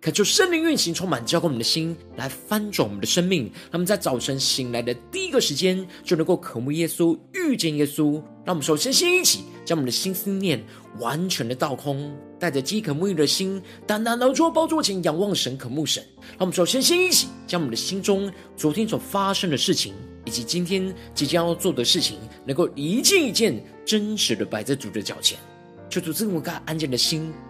恳求圣灵运行，充满浇灌我们的心，来翻转我们的生命。让我们在早晨醒来的第一个时间，就能够渴慕耶稣，遇见耶稣。让我们首先先一起将我们的心思念完全的倒空，带着饥渴沐浴的心，单单来到宝座前仰望神，渴慕神。让我们首先先一起将我们的心中昨天所发生的事情，以及今天即将要做的事情，能够一件一件真实的摆在主的脚前，求主赐我们安静的心。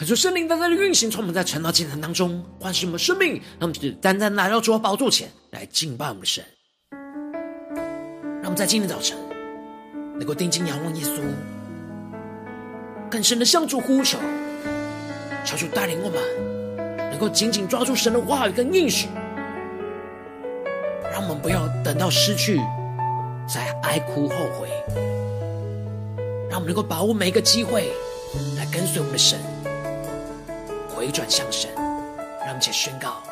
可是圣灵单单的运行，从我们在晨祷祭坛当中，唤醒我们生命。让我们只单单来到主的宝座前来敬拜我们的神。让我们在今天早晨能够定睛仰望耶稣，更深的向主呼求，求主带领我们，能够紧紧抓住神的话语跟应许，让我们不要等到失去再哀哭后悔，让我们能够把握每一个机会来跟随我们的神。转向神，让我们且宣告：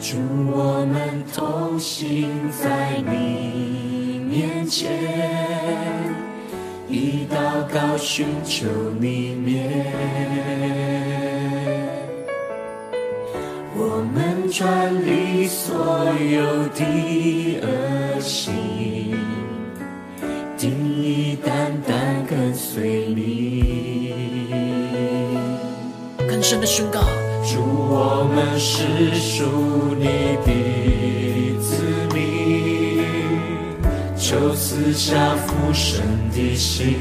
主，我们同行在你面前，以祷告寻求你面，我们转离所有的恶行，定意单单跟随你。深的宣告，主，我们是属你的子民，求赐下父神的心。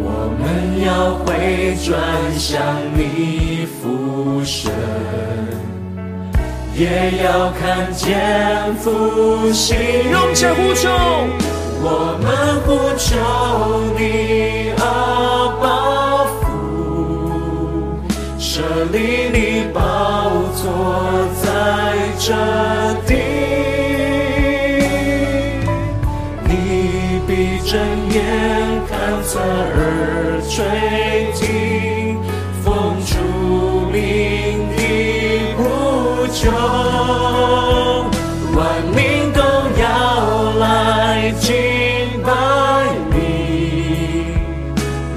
我们要回转向你父神，也要看见复兴。用脚呼求，我们呼求你啊！设立你宝座在这地，你必睁眼看侧耳垂听，奉主名的呼救，万民都要来敬拜你，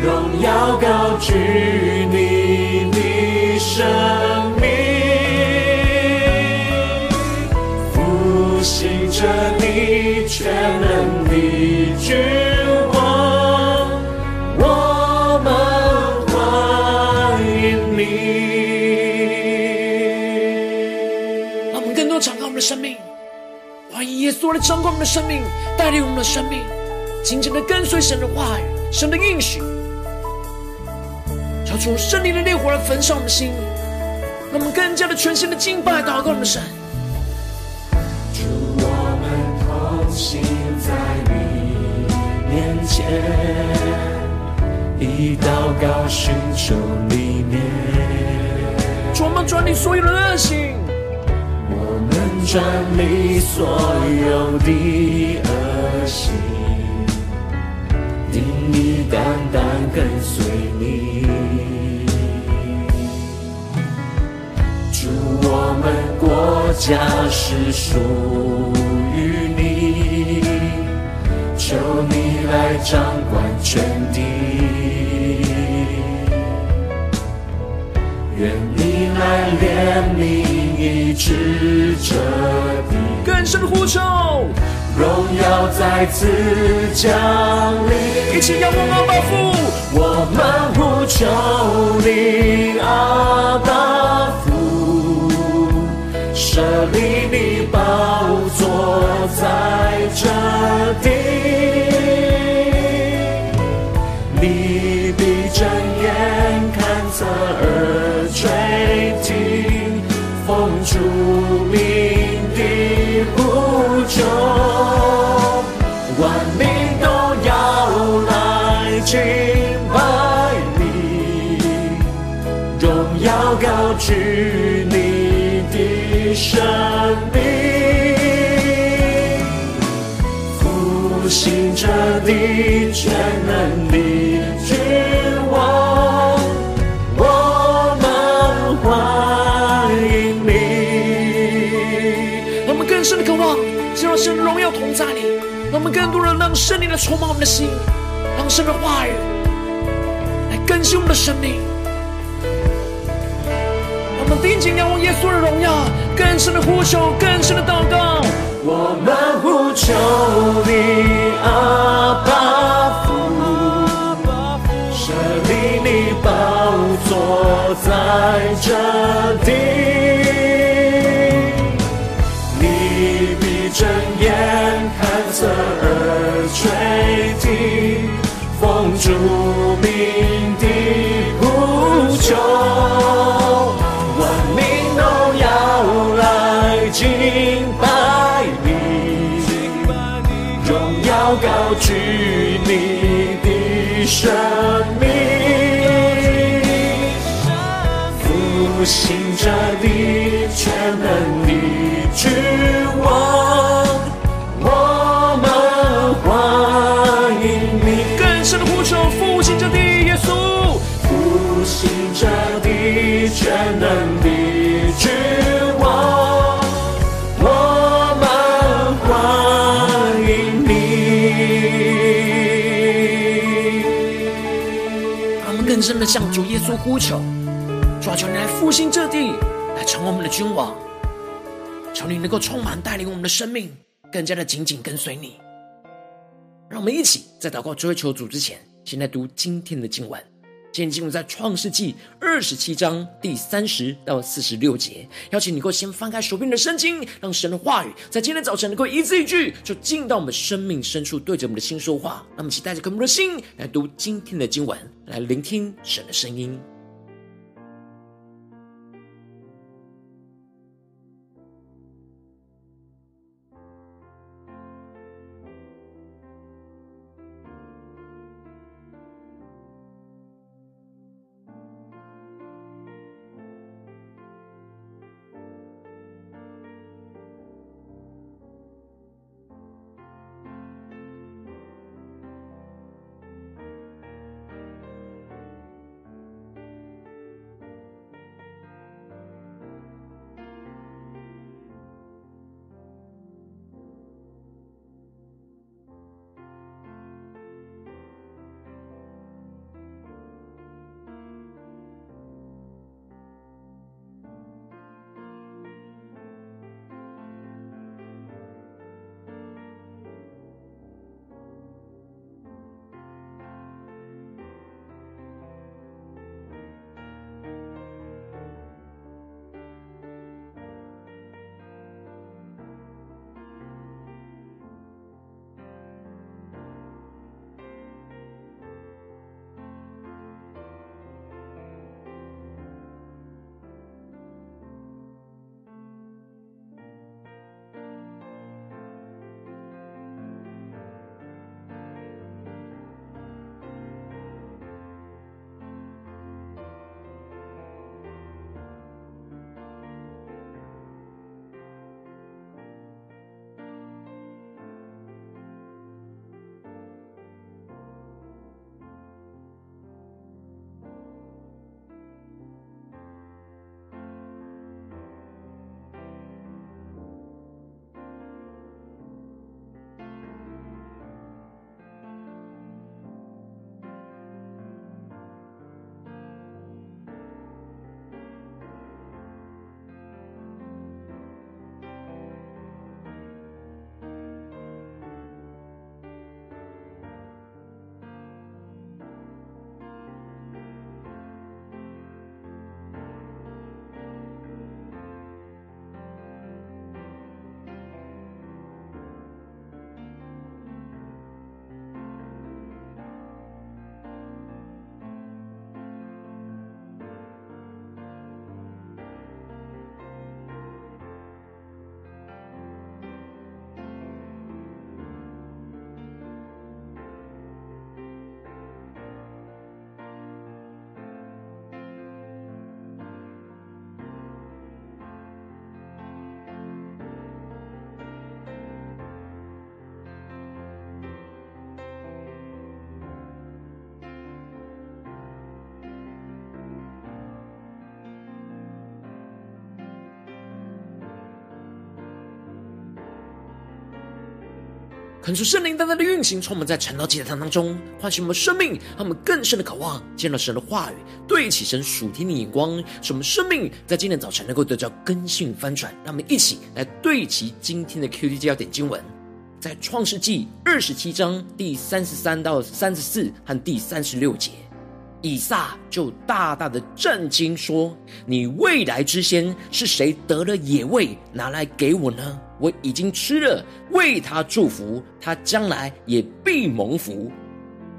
荣耀高举。掌管我们的生命，带领我们的生命，紧紧的跟随神的话语，神的应许。求主圣灵的烈火来焚烧我们的心，让我们更加的全新的敬拜祷告我们的神。祝，我们同行在你面前，以祷告寻求你面，们转你所有的恶行，我们转离所有的恶行，定意单单跟随你。主，我们国家是属于你，求你来掌管全地。愿你来怜悯医治这地，更深的呼求，荣耀再次降临。一起仰望阿爸父，我们呼求你阿爸父，设立你宝座在这地，你必睁眼看侧耳。垂听主名的呼求，万民都要来敬拜你，荣耀高举你的生命，复兴这地全能的。让我们更多人让圣灵来充满我们的心，让神的话语来更新我们的生命。让我们定睛仰望耶稣的荣耀，更深的呼求，更深的祷告。我们呼求你，阿爸父，设立你宝座在这地。深的向主耶稣呼求，主啊，求你来复兴这地，来成为我们的君王。求你能够充满带领我们的生命，更加的紧紧跟随你。让我们一起在祷告追求主之前，先来读今天的经文。今天进入在创世纪二十七章第三十到四十六节，邀请你能够先翻开手边的圣经，让神的话语在今天早晨能够一字一句，就进到我们生命深处，对着我们的心说话。那么，期待着渴慕的心来读今天的经文，来聆听神的声音。恳求圣灵单单的运行，充满在晨祷祭坛当中，唤醒我们生命，让我们更深的渴望见到神的话语，对起神属天的眼光，使我们生命在今天早晨能够得到更新翻转。让我们一起来对齐今天的 QD 要点经文，在创世纪二十七章第三十三到三十四和第三十六节。以撒就大大的震惊，说：“你未来之先是谁得了野味拿来给我呢？我已经吃了，为他祝福，他将来也必蒙福。”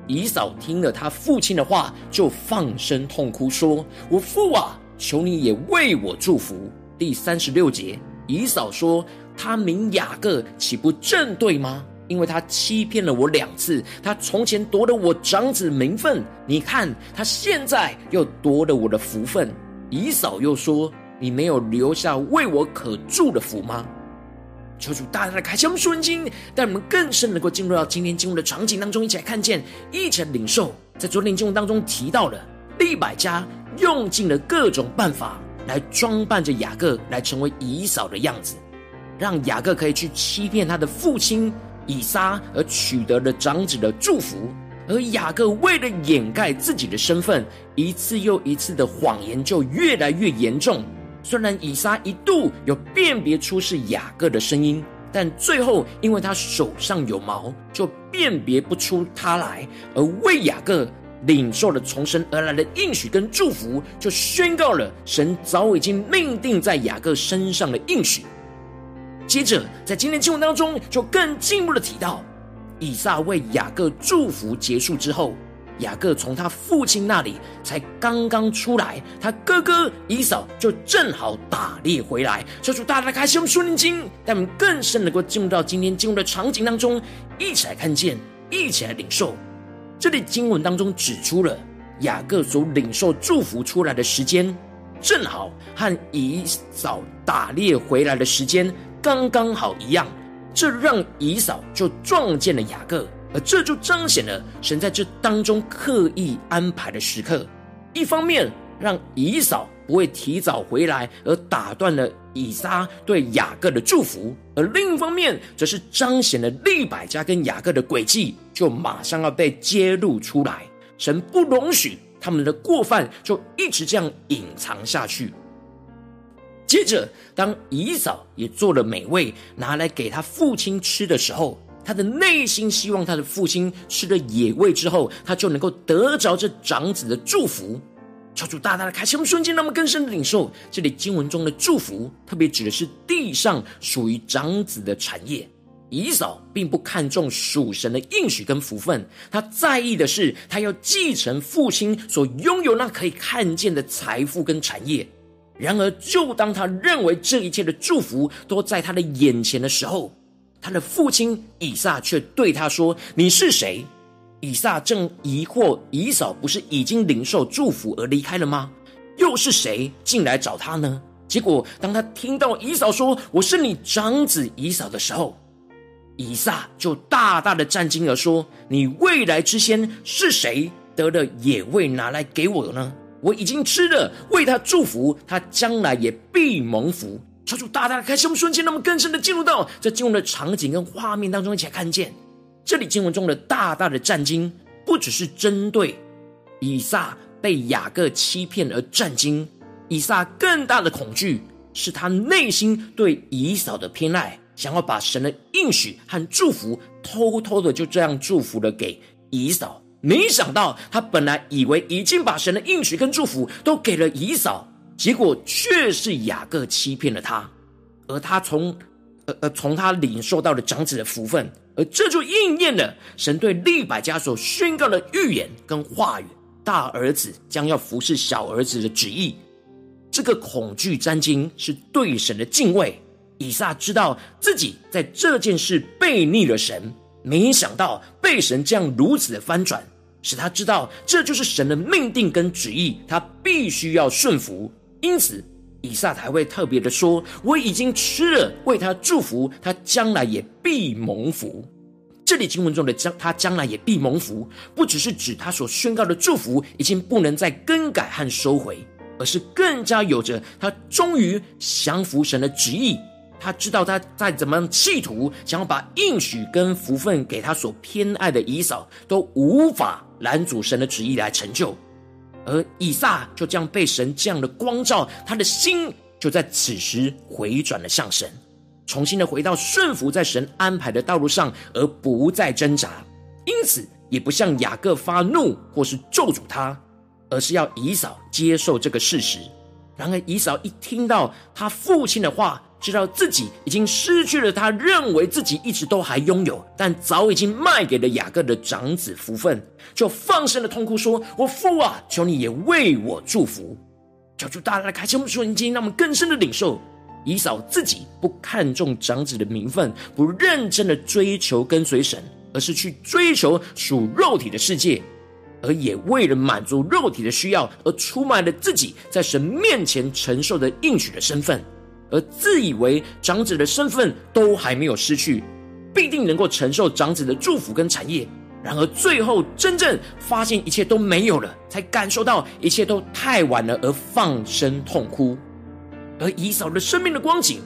以嫂听了他父亲的话，就放声痛哭，说：“我父啊，求你也为我祝福。”第三十六节，以嫂说：“他名雅各，岂不正对吗？”因为他欺骗了我两次，他从前夺了我长子名分，你看他现在又夺了我的福分。以扫又说：“你没有留下为我可住的福吗？”求主大大的开启我们属灵经，带我们更深能够进入到今天经文的场景当中，一起来看见，一起来领受。在昨天经文当中提到了利百加用尽了各种办法来装扮着雅各，来成为以扫的样子，让雅各可以去欺骗他的父亲。以撒而取得了长子的祝福，而雅各为了掩盖自己的身份，一次又一次的谎言就越来越严重。虽然以撒一度有辨别出是雅各的声音，但最后因为他手上有毛，就辨别不出他来，而为雅各领受了从神而来的应许跟祝福，就宣告了神早已经命定在雅各身上的应许。接着，在今天经文当中，就更进一步的提到，以撒为雅各祝福结束之后，雅各从他父亲那里才刚刚出来，他哥哥以扫就正好打猎回来。求主大大开心我们属灵经，让我们更深能够进入到今天经文的场景当中，一起来看见，一起来领受。这里经文当中指出了雅各所领受祝福出来的时间，正好和以扫打猎回来的时间。刚刚好一样，这让以扫就撞见了雅各，而这就彰显了神在这当中刻意安排的时刻。一方面让以扫不会提早回来，而打断了以撒对雅各的祝福；而另一方面，则是彰显了利百加跟雅各的诡计，就马上要被揭露出来。神不容许他们的过犯就一直这样隐藏下去。接着，当以扫也做了美味拿来给他父亲吃的时候，他的内心希望他的父亲吃了野味之后，他就能够得着这长子的祝福。求主大大的开启我们瞬间，那么更深的领受这里经文中的祝福，特别指的是地上属于长子的产业。以扫并不看重属神的应许跟福分，他在意的是他要继承父亲所拥有那可以看见的财富跟产业。然而，就当他认为这一切的祝福都在他的眼前的时候，他的父亲以撒却对他说：“你是谁？”以撒正疑惑，以扫不是已经领受祝福而离开了吗？又是谁进来找他呢？结果，当他听到以扫说：“我是你长子以扫”的时候，以撒就大大的震惊而说：“你未来之先是谁得了野味拿来给我呢？”我已经吃了，为他祝福，他将来也必蒙福。求主大大的开启我们瞬间，那么更深的进入到这经文的场景跟画面当中，一起来看见这里经文中的大大的战惊，不只是针对以撒被雅各欺骗而战惊，以撒更大的恐惧是他内心对以扫的偏爱，想要把神的应许和祝福偷偷的就这样祝福了给以扫。没想到，他本来以为已经把神的应许跟祝福都给了以扫，结果却是雅各欺骗了他，而他从呃呃从他领受到了长子的福分，而这就应验了神对利百家所宣告的预言跟话语：大儿子将要服侍小儿子的旨意。这个恐惧战惊是对神的敬畏。以撒知道自己在这件事背逆了神。没想到被神这样如此的翻转，使他知道这就是神的命定跟旨意，他必须要顺服。因此，以撒才会特别的说：“我已经吃了，为他祝福，他将来也必蒙福。”这里经文中的将他将来也必蒙福，不只是指他所宣告的祝福已经不能再更改和收回，而是更加有着他终于降服神的旨意，他知道他再怎么企图想要把应许跟福分给他所偏爱的以扫，都无法拦阻神的旨意来成就。而以撒就这样被神这样的光照，他的心就在此时回转了向神，重新的回到顺服在神安排的道路上，而不再挣扎。因此，也不向雅各发怒或是咒诅他，而是要以扫接受这个事实。然而，以扫一听到他父亲的话，知道自己已经失去了他认为自己一直都还拥有，但早已经卖给了雅各的长子福分，就放声的痛哭说：“我父啊，求你也为我祝福。”求主大大的开启我们属灵经，让我们更深的领受以扫自己不看重长子的名分，不认真的追求跟随神，而是去追求属肉体的世界，而也为了满足肉体的需要而出卖了自己在神面前承受的应许的身份。而自以为长子的身份都还没有失去，必定能够承受长子的祝福跟产业。然而最后真正发现一切都没有了，才感受到一切都太晚了，而放声痛哭。而以扫的生命的光景，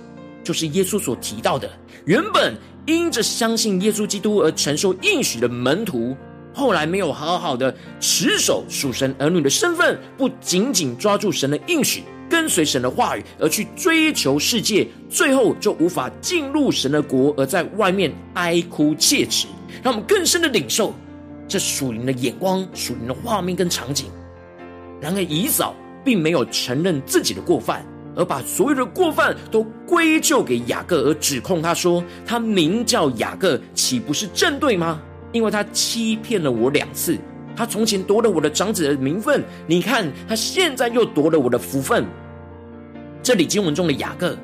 就是耶稣所提到的：原本因着相信耶稣基督而承受应许的门徒，后来没有好好的持守属神儿女的身份，不紧紧抓住神的应许。跟随神的话语而去追求世界，最后就无法进入神的国，而在外面哀哭切齿。让我们更深的领受这属灵的眼光、属灵的画面跟场景。然而以扫并没有承认自己的过犯，而把所有的过犯都归咎给雅各，而指控他说：“他名叫雅各，岂不是正对吗？因为他欺骗了我两次。他从前夺了我的长子的名分，你看他现在又夺了我的福分。”这里经文中的雅各，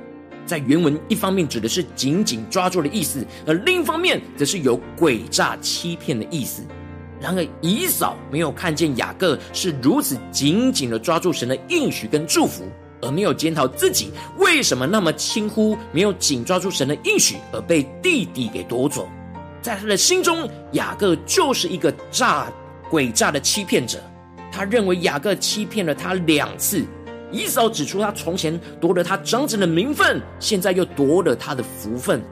在原文一方面指的是紧紧抓住的意思，而另一方面则是有诡诈欺骗的意思。然而以扫没有看见雅各是如此紧紧的抓住神的应许跟祝福，而没有检讨自己为什么那么轻忽，没有紧抓住神的应许，而被弟弟给夺走。在他的心中，雅各就是一个诈诡诈的欺骗者。他认为雅各欺骗了他两次。以扫指出，他从前夺了他长子的名分，现在又夺了他的福分。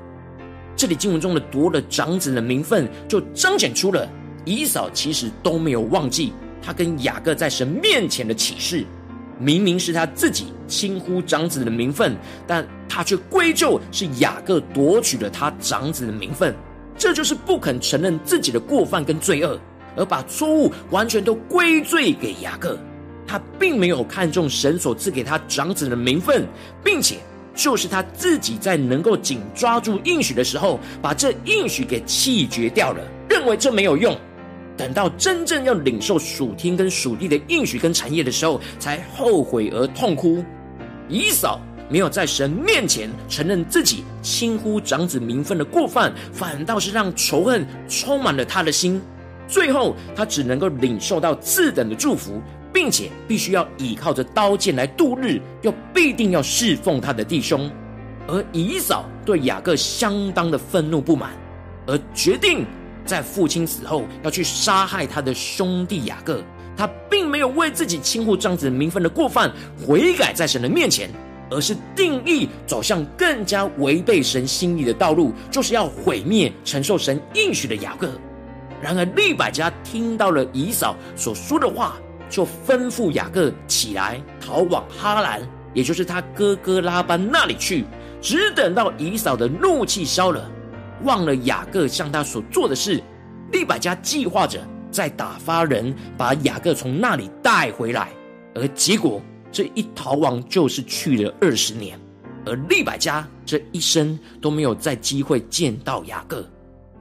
这里经文中的夺了长子的名分，就彰显出了以扫其实都没有忘记他跟雅各在神面前的启示。明明是他自己轻忽长子的名分，但他却归咎是雅各夺取了他长子的名分。这就是不肯承认自己的过犯跟罪恶，而把错误完全都归罪给雅各。他并没有看重神所赐给他长子的名分，并且就是他自己在能够紧抓住应许的时候，把这应许给弃绝掉了，认为这没有用。等到真正要领受属天跟属地的应许跟产业的时候，才后悔而痛哭。以扫没有在神面前承认自己轻忽长子名分的过犯，反倒是让仇恨充满了他的心。最后，他只能够领受到次等的祝福。并且必须要依靠着刀剑来度日，又必定要侍奉他的弟兄。而以扫对雅各相当的愤怒不满，而决定在父亲死后要去杀害他的兄弟雅各。他并没有为自己轻忽长子名分的过犯悔改在神的面前，而是定义走向更加违背神心意的道路，就是要毁灭承受神应许的雅各。然而利百加听到了以扫所说的话。就吩咐雅各起来逃往哈兰，也就是他哥哥拉班那里去。只等到以嫂的怒气消了，忘了雅各向他所做的事，利百加计划着再打发人把雅各从那里带回来。而结果这一逃亡就是去了二十年，而利百加这一生都没有再机会见到雅各，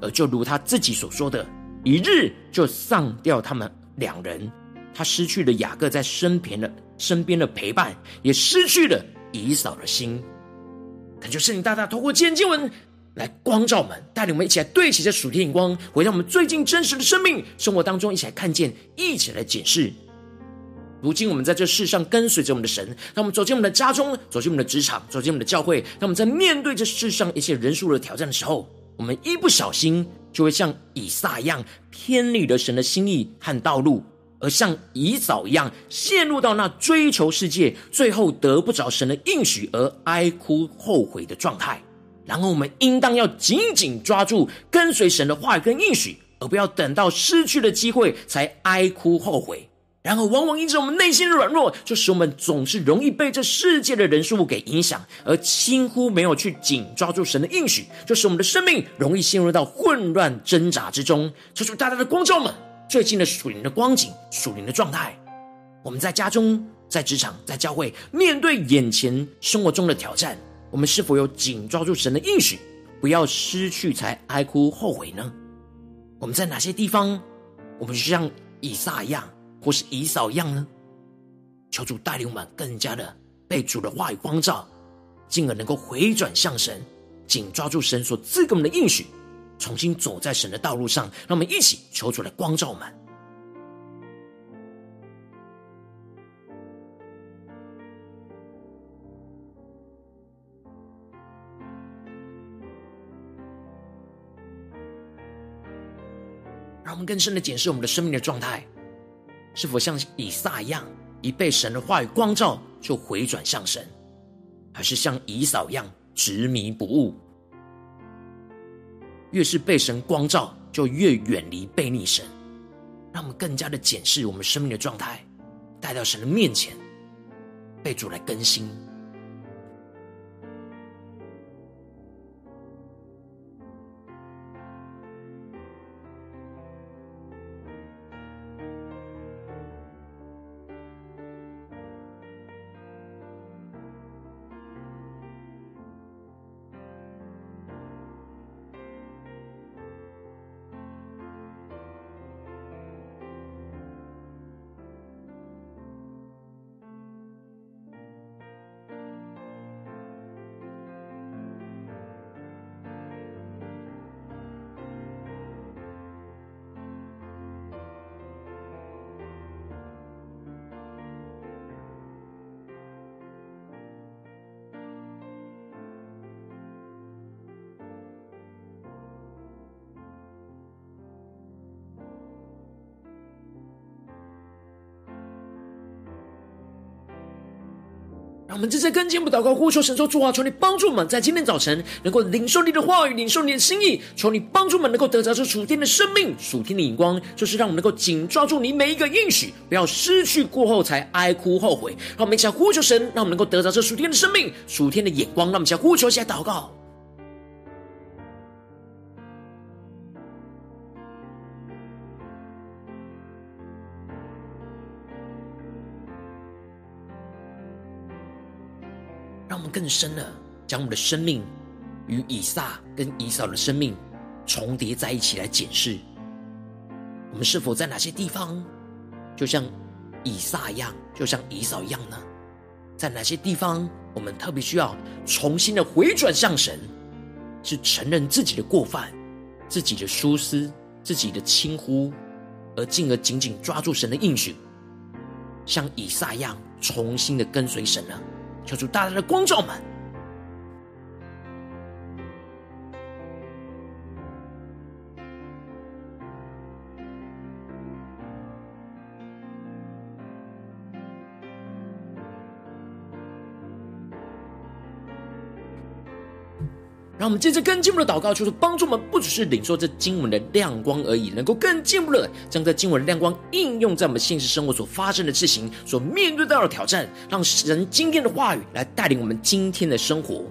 而就如他自己所说的，一日就丧掉他们两人。他失去了雅各在身边的身边的陪伴，也失去了以扫的心。恳求圣灵大大透过今天经文来光照我们，带领我们一起来对齐这属天眼光，回到我们最近真实的生命生活当中，一起来看见，一起来检视。如今我们在这世上跟随着我们的神，当我们走进我们的家中，走进我们的职场，走进我们的教会，当我们在面对这世上一切人数的挑战的时候，我们一不小心就会像以撒一样偏离了神的心意和道路。而像以扫一样陷入到那追求世界，最后得不着神的应许而哀哭后悔的状态。然后我们应当要紧紧抓住跟随神的话语跟应许，而不要等到失去了机会才哀哭后悔。然后往往因着我们内心的软弱，就使我们总是容易被这世界的人事物给影响，而几乎没有去紧抓住神的应许，就使我们的生命容易陷入到混乱挣扎之中。求主大大的光照们。最近的属灵的光景、属灵的状态，我们在家中、在职场、在教会，面对眼前生活中的挑战，我们是否有紧抓住神的应许，不要失去才哀哭后悔呢？我们在哪些地方，我们就像以撒一样，或是以扫一样呢？求主带领我们更加的被主的话语光照，进而能够回转向神，紧抓住神所赐给我们的应许。重新走在神的道路上，让我们一起求主来光照我们。让我们更深的检视我们的生命的状态，是否像以撒一样，一被神的话语光照就回转向神，还是像以扫一样执迷不悟？越是被神光照，就越远离被逆神。让我们更加的检视我们生命的状态，带到神的面前，被主来更新。们正在跟进不祷告，呼求神说：主啊，求你帮助我们，在今天早晨能够领受你的话语，领受你的心意。求你帮助我们，能够得着这属天的生命、属天的眼光，就是让我们能够紧抓住你每一个应许，不要失去过后才哀哭后悔。让我们一起来呼求神，让我们能够得着这属天的生命、属天的眼光。让我们一起来呼求，一起祷告。更深的将我们的生命与以撒跟以扫的生命重叠在一起来检视，我们是否在哪些地方就像以撒一样，就像以扫一样呢？在哪些地方我们特别需要重新的回转向神，是承认自己的过犯、自己的疏失、自己的轻忽，而进而紧紧抓住神的应许，像以撒一样重新的跟随神呢？求主大大的光照门，让我们接着更进一步的祷告，求主帮助我们，不只是领受这经文的亮光而已，能够更进一步的将这经文的亮光应用在我们现实生活所发生的事情、所面对到的挑战，让神今天的话语来带领我们今天的生活。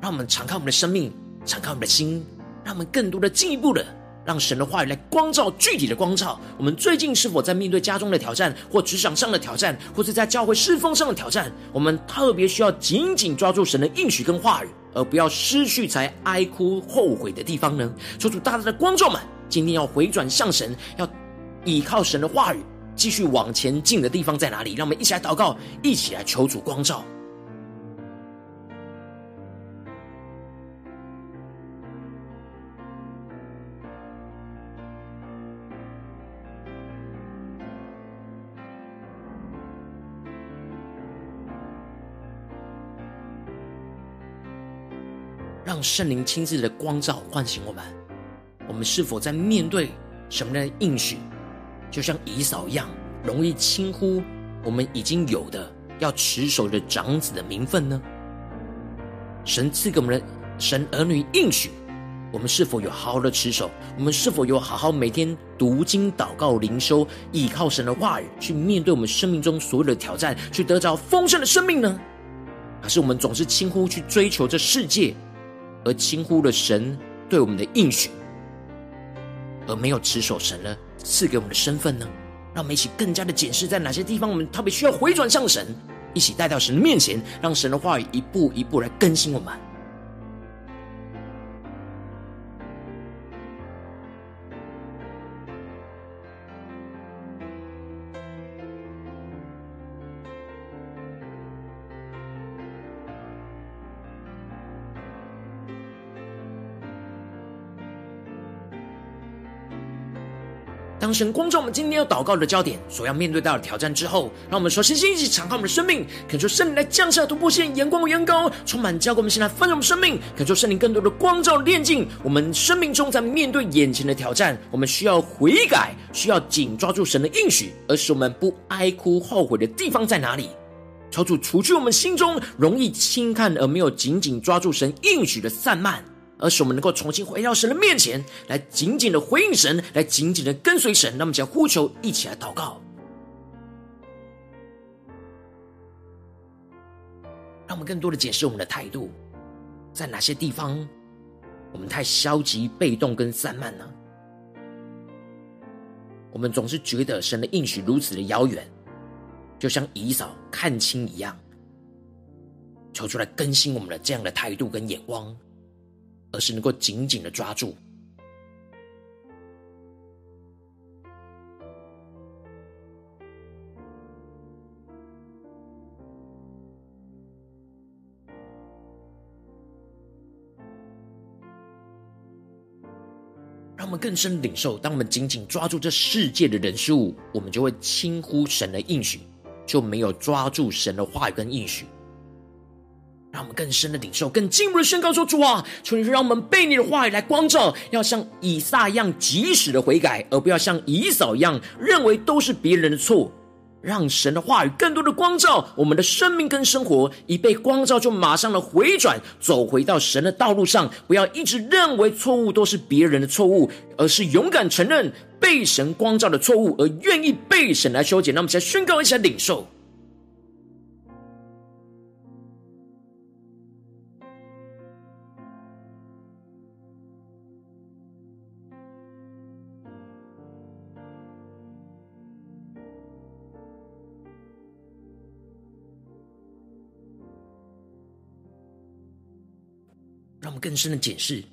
让我们敞开我们的生命，敞开我们的心，让我们更多的进一步的让神的话语来光照具体的光照。我们最近是否在面对家中的挑战，或职场上的挑战，或是在教会侍奉上的挑战？我们特别需要紧紧抓住神的应许跟话语。而不要失去才哀哭后悔的地方呢？求主大大的光照们，今天要回转向神，要依靠神的话语，继续往前进的地方在哪里？让我们一起来祷告，一起来求主光照。让圣灵亲自的光照唤醒我们，我们是否在面对什么样的应许，就像以扫一样，容易轻忽我们已经有的要持守的长子的名分呢？神赐给我们的神儿女应许，我们是否有好好的持守？我们是否有好好每天读经、祷告、灵修，依靠神的话语去面对我们生命中所有的挑战，去得着丰盛的生命呢？还是我们总是轻忽去追求这世界，而轻忽了神对我们的应许，而没有持守神呢赐给我们的身份呢？让我们一起更加的检视，在哪些地方我们特别需要回转向神，一起带到神的面前，让神的话语一步一步来更新我们。神光照我们今天要祷告的焦点，所要面对到的挑战之后，让我们首先先一起敞开我们的生命，恳求圣灵来降下突破线，眼光与眼高，充满交给我们，先来分享我们生命，恳求圣灵更多的光照炼净我们生命中，在面对眼前的挑战，我们需要悔改，需要紧抓住神的应许，而使我们不哀哭后悔的地方在哪里？求主除去我们心中容易轻看而没有紧紧抓住神应许的散漫。而是我们能够重新回到神的面前，来紧紧的回应神，来紧紧的跟随神。那么，将呼求，一起来祷告，让我们更多的解释我们的态度，在哪些地方我们太消极、被动跟散漫呢？我们总是觉得神的应许如此的遥远，就像以扫看清一样。求出来更新我们的这样的态度跟眼光。而是能够紧紧的抓住，让我们更深领受。当我们紧紧抓住这世界的人事物，我们就会轻忽神的应许，就没有抓住神的话语跟应许。让我们更深的领受，更进一步的宣告说：“主啊，求你让我们被你的话语来光照，要像以撒一样及时的悔改，而不要像以扫一样认为都是别人的错。让神的话语更多的光照我们的生命跟生活，一被光照就马上的回转，走回到神的道路上，不要一直认为错误都是别人的错误，而是勇敢承认被神光照的错误，而愿意被神来修剪。那我们先宣告一下领受。”更深的检视，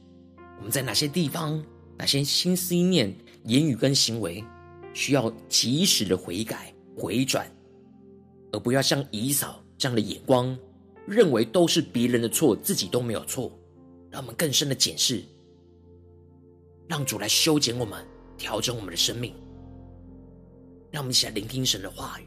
我们在哪些地方、哪些心思意念、言语跟行为，需要及时的悔改、回转，而不要像以嫂这样的眼光，认为都是别人的错，自己都没有错。让我们更深的检视，让主来修剪我们、调整我们的生命。让我们一起来聆听神的话语。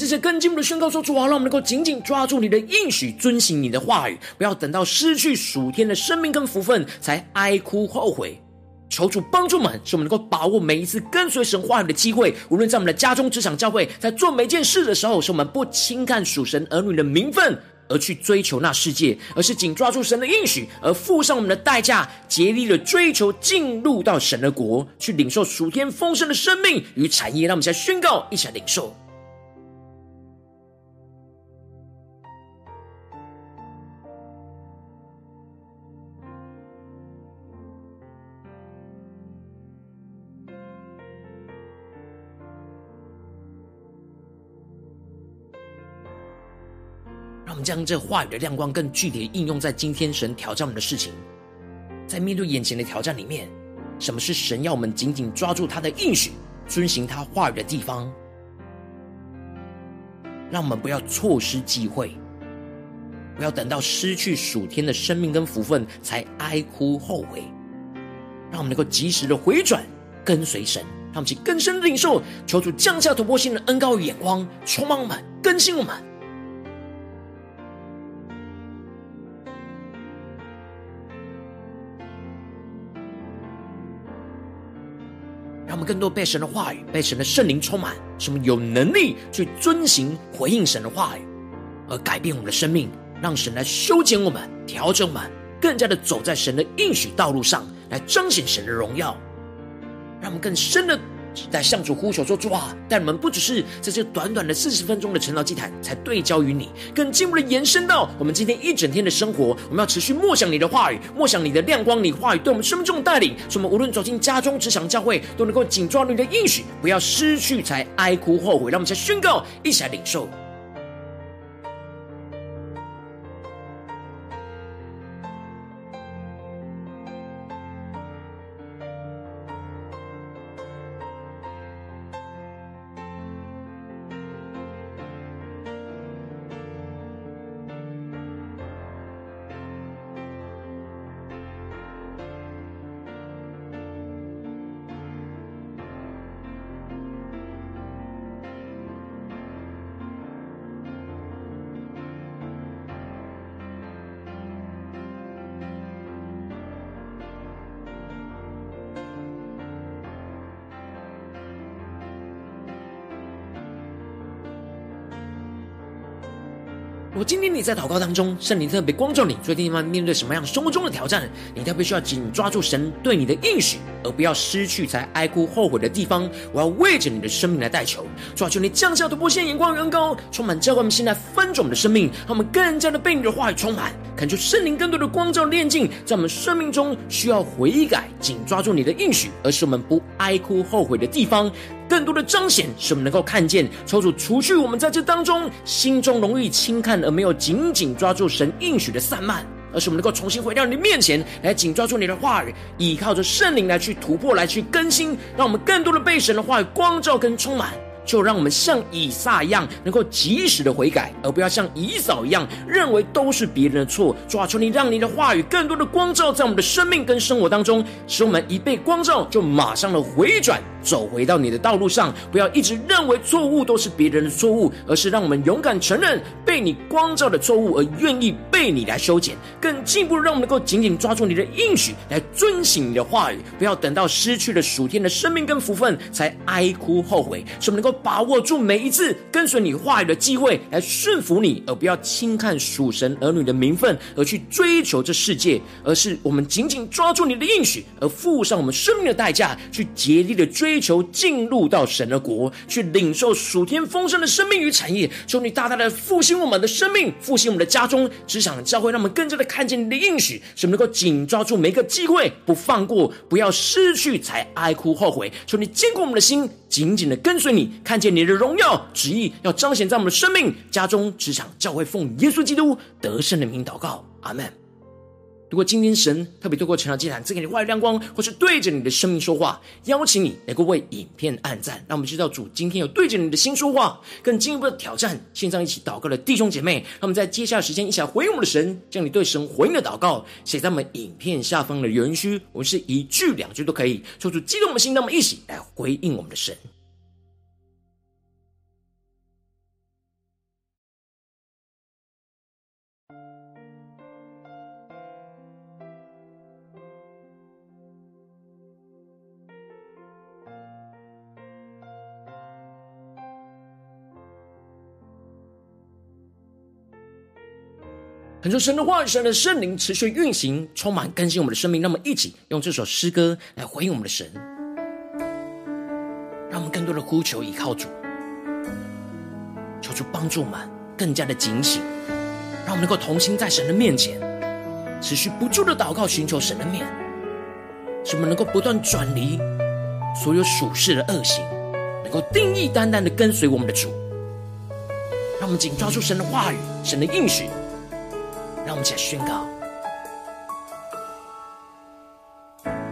这些更进一步的宣告说：主啊，让我们能够紧紧抓住你的应许，遵行你的话语，不要等到失去属天的生命跟福分，才哀哭后悔。求主帮助我们，使我们能够把握每一次跟随神话语的机会，无论在我们的家中、职场、教会，在做每件事的时候，使我们不轻看属神儿女的名分，而去追求那世界，而是紧抓住神的应许，而付上我们的代价，竭力的追求进入到神的国，去领受属天丰盛的生命与产业。让我们现在宣告，一起来领受。让我们将这话语的亮光更具体的应用在今天神挑战我们的事情，在面对眼前的挑战里面，什么是神要我们紧紧抓住他的应许、遵行他话语的地方？让我们不要错失机会，不要等到失去属天的生命跟福分才哀哭后悔。让我们能够及时的回转，跟随神，让我们去更深领受，求主降下突破性的恩膏与眼光，充满我们，更新我们。更多被神的话语、被神的圣灵充满，什么有能力去遵行、回应神的话语，而改变我们的生命，让神来修剪我们、调整我们，更加的走在神的应许道路上。来彰显神的荣耀，让我们更深的来向主呼求说：“主啊，但我们不只是在这短短的四十分钟的晨祷祭坛才对焦于你，更进一步的延伸到我们今天一整天的生活。我们要持续默想你的话语，默想你的亮光，你话语对我们生命中的带领，使我们无论走进家中、职场、教会，都能够紧抓你的应许，不要失去才哀哭后悔。让我们先宣告，一起来领受。”果今天你在祷告当中，圣灵特别光照你，最近要面对什么样生活中的挑战？你特别需要紧抓住神对你的应许，而不要失去才哀哭后悔的地方。我要为着你的生命来代求，抓住，你降下突破线眼光远高，充满教会我们现在翻转我们的生命，让我们更加的被你的话语充满，恳求圣灵更多的光照炼净，在我们生命中需要悔改，紧抓住你的应许，而是我们不哀哭后悔的地方。更多的彰显，使我们能够看见，抽出除去我们在这当中心中容易轻看而没有紧紧抓住神应许的散漫，而是我们能够重新回到你的面前来紧抓住你的话语，依靠着圣灵来去突破，来去更新，让我们更多的被神的话语光照跟充满。就让我们像以撒一样，能够及时的悔改，而不要像以扫一样，认为都是别人的错。主啊，求你让你的话语更多的光照在我们的生命跟生活当中，使我们一被光照，就马上的回转，走回到你的道路上。不要一直认为错误都是别人的错误，而是让我们勇敢承认被你光照的错误，而愿意被你来修剪。更进一步，让我们能够紧紧抓住你的应许，来遵行你的话语。不要等到失去了属天的生命跟福分，才哀哭后悔。使我们能够。把握住每一次跟随你话语的机会，来顺服你，而不要轻看属神儿女的名分，而去追求这世界，而是我们紧紧抓住你的应许，而付上我们生命的代价，去竭力的追求进入到神的国，去领受属天丰盛的生命与产业。求你大大的复兴我们的生命，复兴我们的家中、职场、教会，让我们更加的看见你的应许，使我们能够紧抓住每一个机会，不放过，不要失去才哀哭后悔。求你坚固我们的心。紧紧的跟随你，看见你的荣耀旨意，要彰显在我们的生命、家中、职场、教会，奉耶稣基督得胜的名祷告，阿门。如果今天神特别透过晨祷祭坛赐给你话语亮光，或是对着你的生命说话，邀请你能够为影片按赞，让我们知道主今天有对着你的心说话，更进一步的挑战。线上一起祷告的弟兄姐妹，让我们在接下来时间一起来回应我们的神，将你对神回应的祷告写在我们影片下方的留言区，我们是一句两句都可以，说出激动的心，那么一起来回应我们的神。恳求神的话语、神的圣灵持续运行，充满更新我们的生命。让我们一起用这首诗歌来回应我们的神，让我们更多的呼求依靠主，求主帮助我们更加的警醒，让我们能够同心在神的面前，持续不住的祷告，寻求神的面，使我们能够不断转离所有属世的恶行，能够定义单单的跟随我们的主。让我们紧抓住神的话语、神的应许。让我们一起来宣告：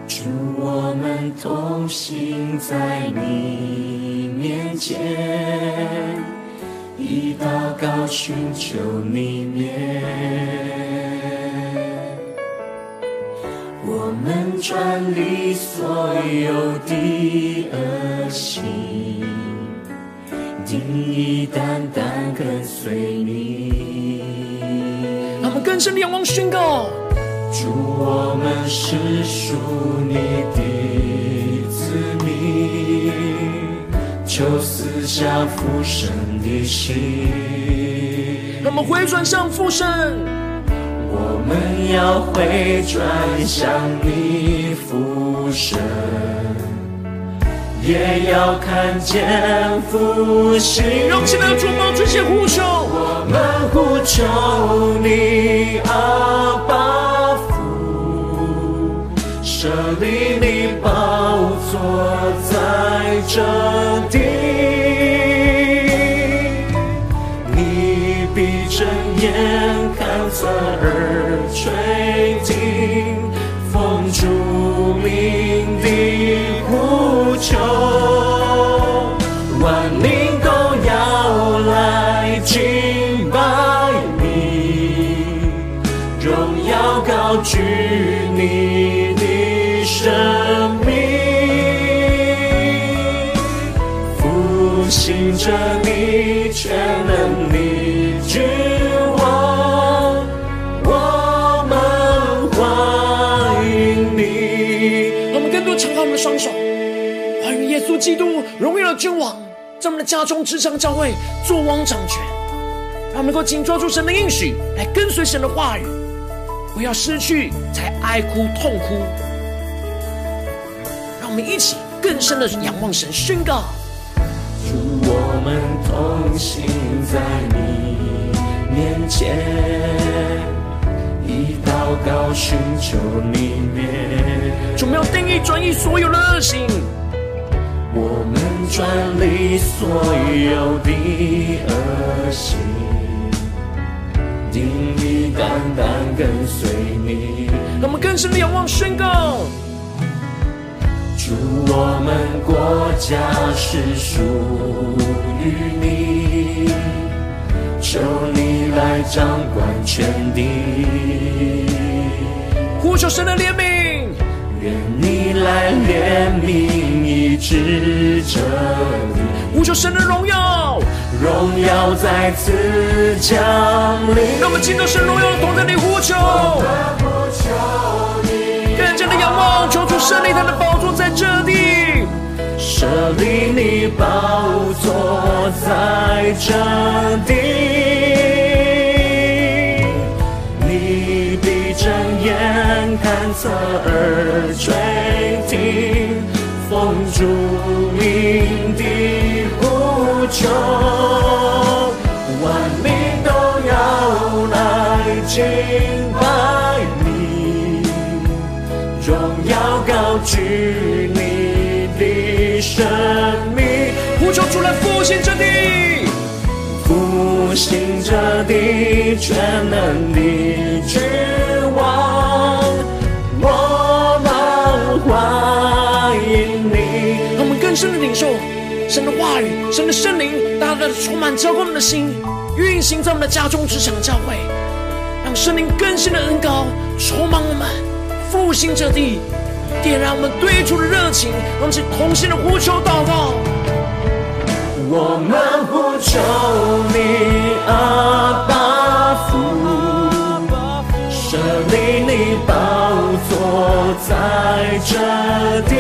主，我们同行在你面前，以祷告寻求你面，我们转离所有的恶行，定义单单跟随你。让我们更深的仰望宣告：主，我们是属你的子民。求赐下父神的心，让我们回转向父神。我们要回转向你父神，也要看见复兴。让我们现在主冒这些呼求，我们呼，求你阿爸父舍利离宝座，在这地你闭着眼看，侧耳垂听，风烛命地苦求。着你全能的君。双手，欢迎耶稣基督荣耀的君王，在我们的家中、职场、教会做王掌权，让我们能够紧抓住神的应许，来跟随神的话语，不要失去才哀哭痛哭。让我们一起更深的仰望神，宣告：们同行在你面前。以祷告寻求你面，主，我们要定义转移所有的恶行，我们转离所有的恶行，定义单单跟随你。让我们更深的仰望宣告：主，我们国家是属于你。求你来掌管全地，呼求神的怜悯，愿你来怜悯医治这地，呼求神的荣耀，荣耀再次降临。让我们进到神荣耀的同在里呼求，更加的仰望，求主设立他的宝座在这里。设立你宝座在这里，你闭着眼看侧耳垂听，风烛伶仃生命，呼求主来复兴这地，复兴这地，全能的君王，我们欢迎你。让我们更深的领受神的话语，神的圣灵，大大的充满浇灌我们的心，运行在我们的家中、职场、教会，让圣灵更新的恩膏充满我们，复兴这地。点燃我们对主的热情，让我们同心的呼求祷告。我们呼求你阿爸父，设立你宝座在这地，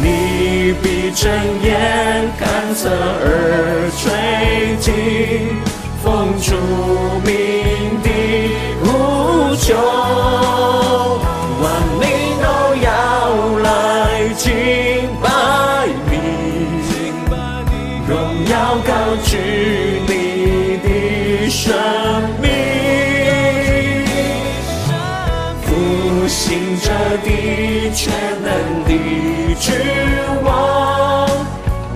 你闭睁眼看侧耳垂听，奉主名的呼求。心者的全能的君王，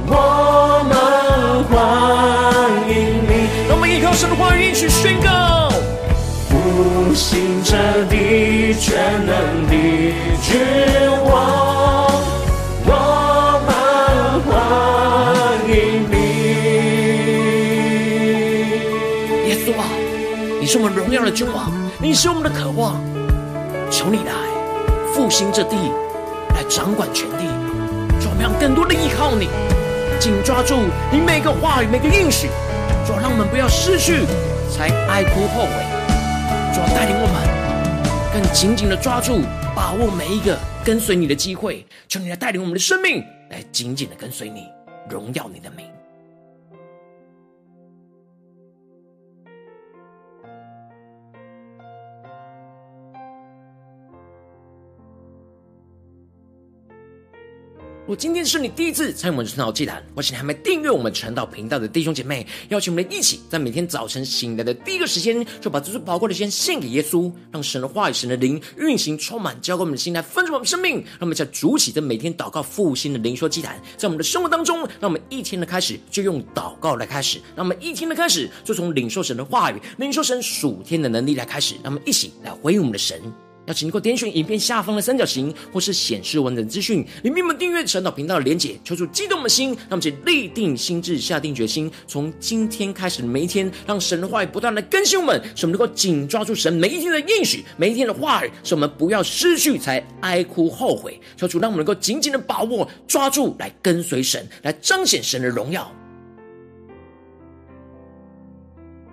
我们欢迎你。让我们依靠神的话语一起宣告：复行者地全能的君王，我们欢迎你。耶稣啊，你是我们荣耀的君王，你是我们的渴望。求你来复兴这地，来掌管全地，主，我们要更多的依靠你，紧抓住你每个话语、每个应许，主，让我们不要失去才爱哭后悔，主，带领我们更紧紧的抓住、把握每一个跟随你的机会，求你来带领我们的生命，来紧紧的跟随你，荣耀你的名。如果今天是你第一次参与我们的晨祷祭坛，或是你还没订阅我们晨祷频道的弟兄姐妹，邀请我们一起在每天早晨醒来的第一个时间，就把这最宝贵的先献给耶稣，让神的话语、神的灵运行充满，浇灌我们的心，来分盛我们生命。让我们在主起的每天祷告复兴的灵修祭坛，在我们的生活当中，让我们一天的开始就用祷告来开始，让我们一天的开始就从领受神的话语、领受神属天的能力来开始，让我们一起来回应我们的神。要请你给我点选影片下方的三角形，或是显示完整资讯，里面有订阅陈导频道的连结，求主激动的心，让我们立定心智，下定决心，从今天开始每一天，让神的话语不断的更新我们，使我们能够紧抓住神每一天的应许，每一天的话语，使我们不要失去才哀哭后悔。求主让我们能够紧紧的把握、抓住，来跟随神，来彰显神的荣耀。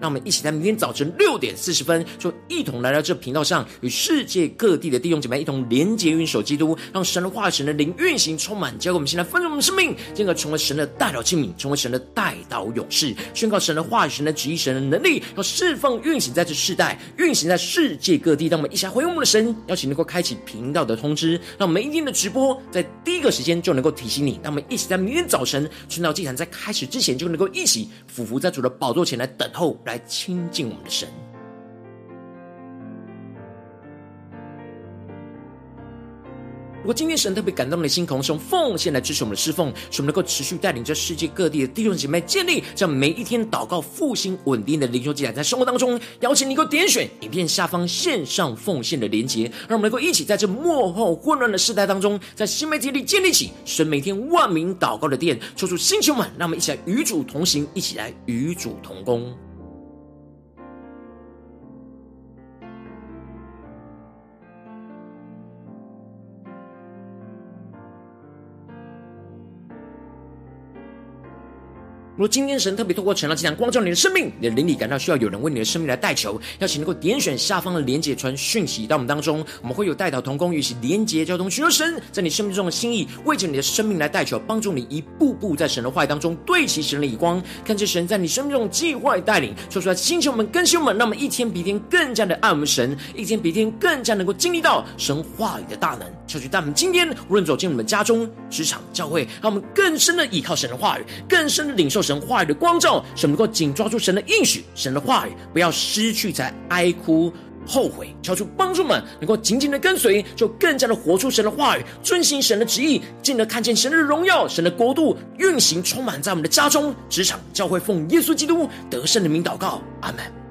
让我们一起在明天早晨六点四十分，就一同来到这频道上，与世界各地的弟兄姐妹一同连接、运手基督，让神的话语、神的灵运行充满，交给我们现在丰盛我们生命，进而成为神的代祷器皿，成为神的代祷勇士，宣告神的话语、神的旨意、神的能力，要释放运行在这世代，运行在世界各地。让我们一起来回应我们的神，邀请能够开启频道的通知，让每一天的直播在第一个时间就能够提醒你。让我们一起在明天早晨晨祷祭坛在开始之前，就能够一起俯伏在主的宝座前来等候。来亲近我们的神。如果今天神特别感动你的心，可能是用奉献来支持我们的侍奉，使我们能够持续带领着世界各地的弟兄姐妹建立这样每一天祷告复兴稳定的灵修祭坛，在生活当中，邀请你能够点选影片下方线上奉献的连结，让我们能够一起在这幕后混乱的世代当中，在新媒体里建立起神每天万名祷告的殿，抽出星球们，让我们一起来与主同行，一起来与主同工。如果今天神特别透过晨祷祭坛光照你的生命，你的灵里感到需要有人为你的生命来代求，邀请能够点选下方的连结传讯息到我们当中，我们会有代祷同工与其连结交通，寻求神在你生命中的心意，为着你的生命来代求，帮助你一步步在神的话语当中对齐神的眼光，看见神在你生命中的计划与带领，说出来星球们更新我们，让我们一天比一天更加的爱我们神，一天比一天更加能够经历到神话语的大能。求主带我们今天无论走进我们家中、职场、教会，让我们更深的依靠神的话语，更深的领受神。神话语的光照，使我们能够紧抓住神的应许，神的话语，不要失去才哀哭后悔。求主帮助们能够紧紧的跟随，就更加的活出神的话语，遵行神的旨意，进而看见神的荣耀，神的国度运行充满在我们的家中、职场、教会，奉耶稣基督得胜的名祷告，阿门。